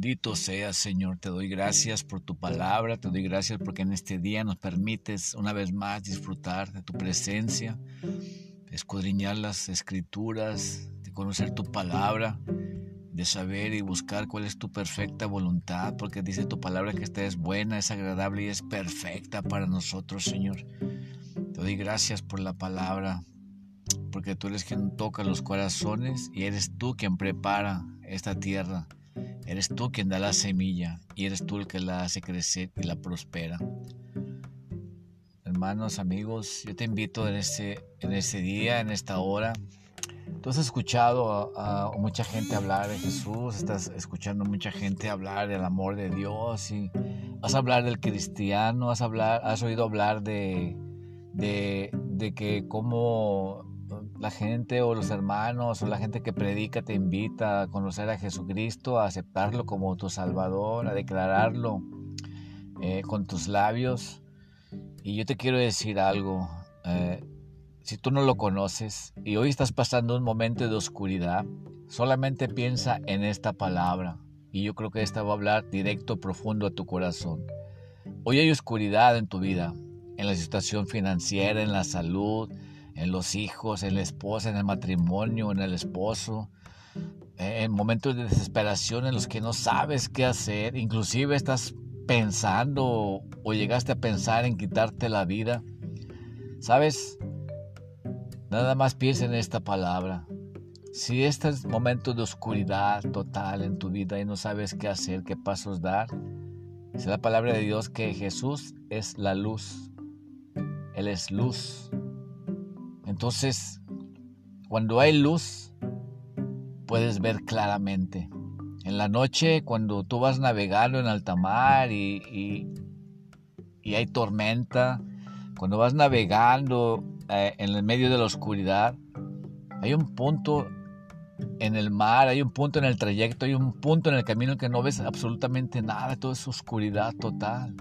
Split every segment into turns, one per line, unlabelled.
Bendito seas, Señor. Te doy gracias por tu palabra. Te doy gracias porque en este día nos permites una vez más disfrutar de tu presencia, escudriñar las escrituras, de conocer tu palabra, de saber y buscar cuál es tu perfecta voluntad, porque dice tu palabra que esta es buena, es agradable y es perfecta para nosotros, Señor. Te doy gracias por la palabra, porque tú eres quien toca los corazones y eres tú quien prepara esta tierra. Eres tú quien da la semilla y eres tú el que la hace crecer y la prospera. Hermanos, amigos, yo te invito en este, en este día, en esta hora. Tú has escuchado a, mucha gente hablar de Jesús, estás escuchando mucha gente hablar del amor de Dios y vas a hablar del cristiano, has, hablar, has oído hablar de, de, de que cómo la gente o los hermanos o la gente que predica te invita a conocer a Jesucristo, a aceptarlo como tu Salvador, a declararlo eh, con tus labios. Y yo te quiero decir algo, eh, si tú no lo conoces y hoy estás pasando un momento de oscuridad, solamente piensa en esta palabra y yo creo que esta va a hablar directo, profundo a tu corazón. Hoy hay oscuridad en tu vida, en la situación financiera, en la salud, en los hijos, en la esposa, en el matrimonio, en el esposo, en momentos de desesperación en los que no sabes qué hacer, inclusive estás pensando o llegaste a pensar en quitarte la vida. ¿Sabes? Nada más piensa en esta palabra. Si este es momento de oscuridad total en tu vida y no sabes qué hacer, qué pasos dar, es la palabra de Dios que Jesús es la luz. Él es luz. Entonces, cuando hay luz, puedes ver claramente. En la noche, cuando tú vas navegando en alta mar y, y, hay tormenta, cuando vas navegando eh, en el medio de la oscuridad, hay un punto en el mar, hay un punto en el trayecto, hay un punto en el camino en que no ves absolutamente nada, todo es oscuridad total.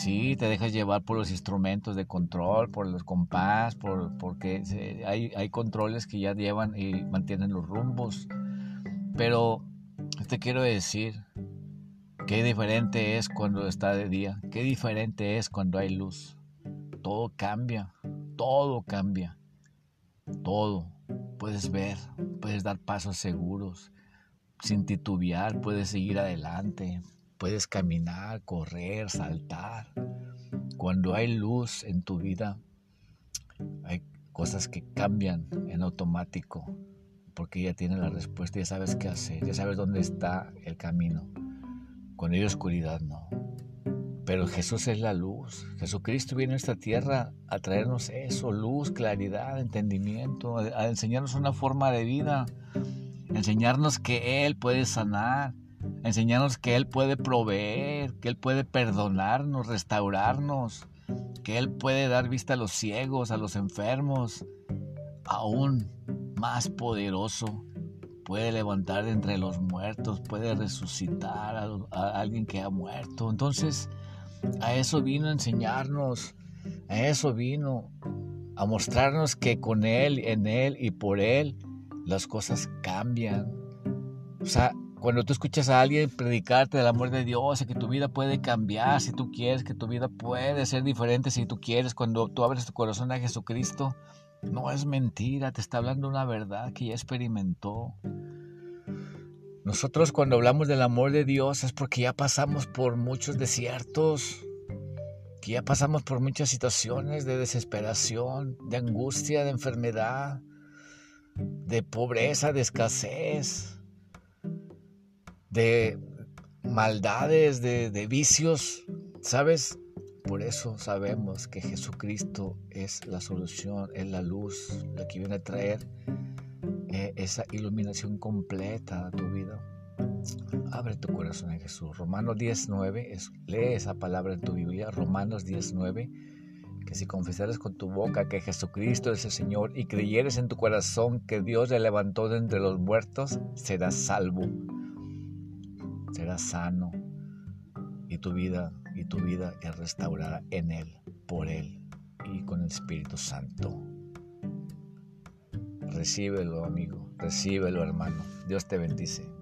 Sí, te dejas llevar por los instrumentos de control, por los compás, por, porque hay, hay controles que ya llevan y mantienen los rumbos. Pero te quiero decir, qué diferente es cuando está de día, qué diferente es cuando hay luz. Todo cambia, todo cambia, todo. Puedes ver, puedes dar pasos seguros, sin titubear, puedes seguir adelante, Puedes caminar, correr, saltar. Cuando hay luz en tu vida, hay cosas que cambian en automático, porque ya tienes la respuesta, ya sabes qué hacer, ya sabes dónde está el camino. Cuando hay oscuridad, no. Pero Jesús es la luz. Jesucristo viene a esta tierra a traernos eso, luz, claridad, entendimiento, a enseñarnos una forma de vida, enseñarnos que Él puede sanar, enseñarnos que Él puede proveer, que Él puede perdonarnos, restaurarnos, que Él puede dar vista a los ciegos, a los enfermos, aún más poderoso. Puede levantar entre los muertos, puede resucitar a, a alguien que ha muerto. Entonces, a eso vino a enseñarnos, a eso vino a mostrarnos que con Él, en Él y por Él, las cosas cambian. O sea, cuando tú escuchas a alguien predicarte del amor de Dios y que tu vida puede cambiar si tú quieres, que tu vida puede ser diferente si tú quieres, cuando tú abres tu corazón a Jesucristo, no es mentira, te está hablando una verdad que ya experimentó. Nosotros cuando hablamos del amor de Dios es porque ya pasamos por muchos desiertos, que ya pasamos por muchas situaciones de desesperación, de angustia, de enfermedad, de pobreza, de escasez de maldades, de, vicios, ¿sabes? Por eso sabemos que Jesucristo es la solución, es la luz, la que viene a traer eh, esa iluminación completa a tu vida. Abre tu corazón a Jesús. Romanos 19, lee esa palabra en tu Biblia. Romanos 19, que si confesares con tu boca que Jesucristo es el Señor y creyeres en tu corazón que Dios le levantó de entre los muertos, serás salvo serás sano y tu vida y tu vida es restaurada en él, por él y con el Espíritu Santo. Recíbelo, amigo, recíbelo, hermano. Dios te bendice.